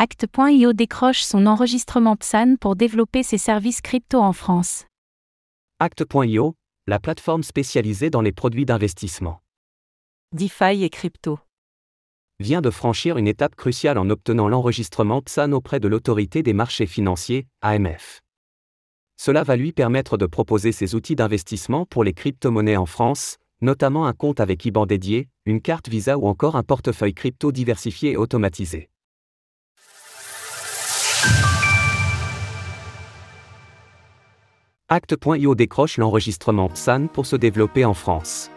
Act.io décroche son enregistrement PSAN pour développer ses services crypto en France. Act.io, la plateforme spécialisée dans les produits d'investissement, DeFi et crypto. vient de franchir une étape cruciale en obtenant l'enregistrement PSAN auprès de l'autorité des marchés financiers, AMF. Cela va lui permettre de proposer ses outils d'investissement pour les crypto-monnaies en France, notamment un compte avec IBAN dédié, une carte Visa ou encore un portefeuille crypto diversifié et automatisé. Act.io décroche l'enregistrement PSAN pour se développer en France.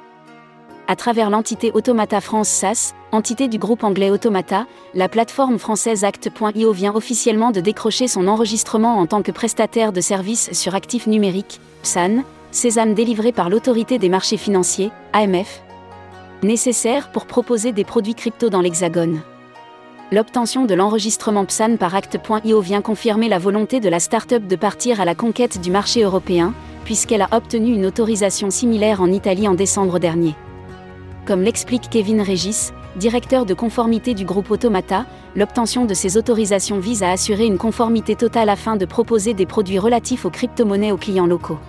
À travers l'entité Automata France SAS, entité du groupe anglais Automata, la plateforme française Act.io vient officiellement de décrocher son enregistrement en tant que prestataire de services sur actifs numériques, PSAN, sésame délivré par l'autorité des marchés financiers, AMF, nécessaire pour proposer des produits crypto dans l'Hexagone. L'obtention de l'enregistrement PSAN par Act.io vient confirmer la volonté de la start-up de partir à la conquête du marché européen, puisqu'elle a obtenu une autorisation similaire en Italie en décembre dernier. Comme l'explique Kevin Régis, directeur de conformité du groupe Automata, l'obtention de ces autorisations vise à assurer une conformité totale afin de proposer des produits relatifs aux crypto-monnaies aux clients locaux.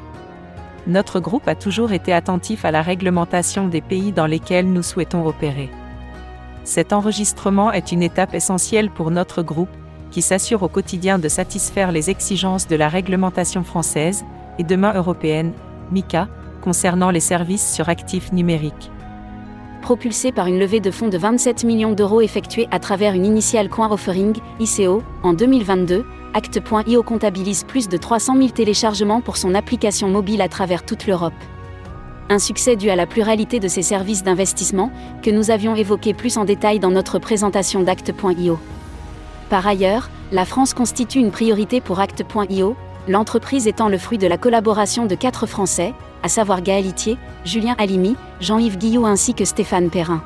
Notre groupe a toujours été attentif à la réglementation des pays dans lesquels nous souhaitons opérer. Cet enregistrement est une étape essentielle pour notre groupe, qui s'assure au quotidien de satisfaire les exigences de la réglementation française et demain européenne, MICA, concernant les services sur actifs numériques. propulsé par une levée de fonds de 27 millions d'euros effectuée à travers une initiale coin offering, ICO, en 2022, Act.io comptabilise plus de 300 000 téléchargements pour son application mobile à travers toute l'Europe. Un succès dû à la pluralité de ses services d'investissement, que nous avions évoqué plus en détail dans notre présentation d'Act.io. Par ailleurs, la France constitue une priorité pour Act.io, l'entreprise étant le fruit de la collaboration de quatre Français, à savoir Gaël Itier, Julien Halimi, Jean-Yves Guillot ainsi que Stéphane Perrin.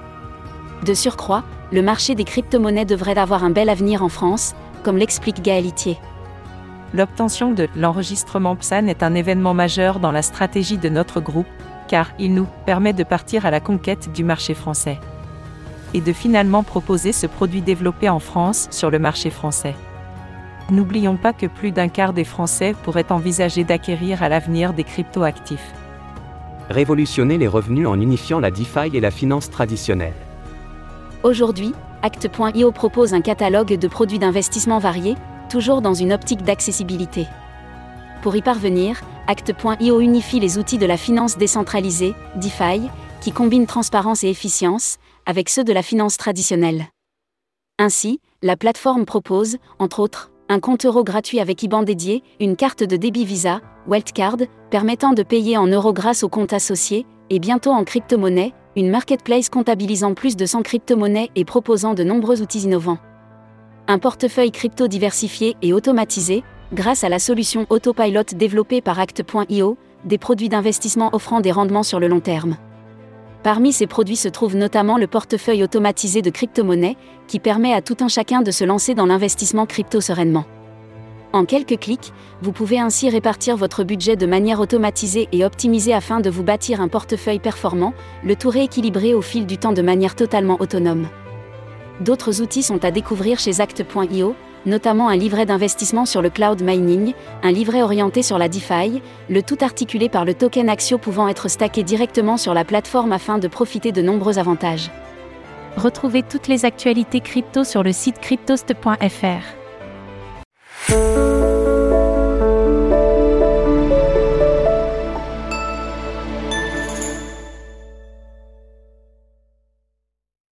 De surcroît, le marché des crypto-monnaies devrait avoir un bel avenir en France, comme l'explique Gaël Itier. L'obtention de l'enregistrement PSAN est un événement majeur dans la stratégie de notre groupe, car il nous permet de partir à la conquête du marché français. Et de finalement proposer ce produit développé en France sur le marché français. N'oublions pas que plus d'un quart des Français pourraient envisager d'acquérir à l'avenir des crypto-actifs. Révolutionner les revenus en unifiant la DeFi et la finance traditionnelle. Aujourd'hui, Act.io propose un catalogue de produits d'investissement variés, toujours dans une optique d'accessibilité. Pour y parvenir, Act.io unifie les outils de la finance décentralisée, DeFi, qui combinent transparence et efficience, avec ceux de la finance traditionnelle. Ainsi, la plateforme propose, entre autres, un compte euro gratuit avec IBAN dédié, une carte de débit Visa, Weltcard, permettant de payer en euros grâce au compte associé, et bientôt en crypto-monnaie, une marketplace comptabilisant plus de 100 crypto-monnaies et proposant de nombreux outils innovants. Un portefeuille crypto diversifié et automatisé, grâce à la solution Autopilot développée par Act.io, des produits d'investissement offrant des rendements sur le long terme. Parmi ces produits se trouve notamment le portefeuille automatisé de crypto-monnaies, qui permet à tout un chacun de se lancer dans l'investissement crypto sereinement. En quelques clics, vous pouvez ainsi répartir votre budget de manière automatisée et optimisée afin de vous bâtir un portefeuille performant, le tout rééquilibré au fil du temps de manière totalement autonome. D'autres outils sont à découvrir chez Act.io, notamment un livret d'investissement sur le cloud mining, un livret orienté sur la DeFi, le tout articulé par le token Axio pouvant être stacké directement sur la plateforme afin de profiter de nombreux avantages. Retrouvez toutes les actualités crypto sur le site cryptost.fr.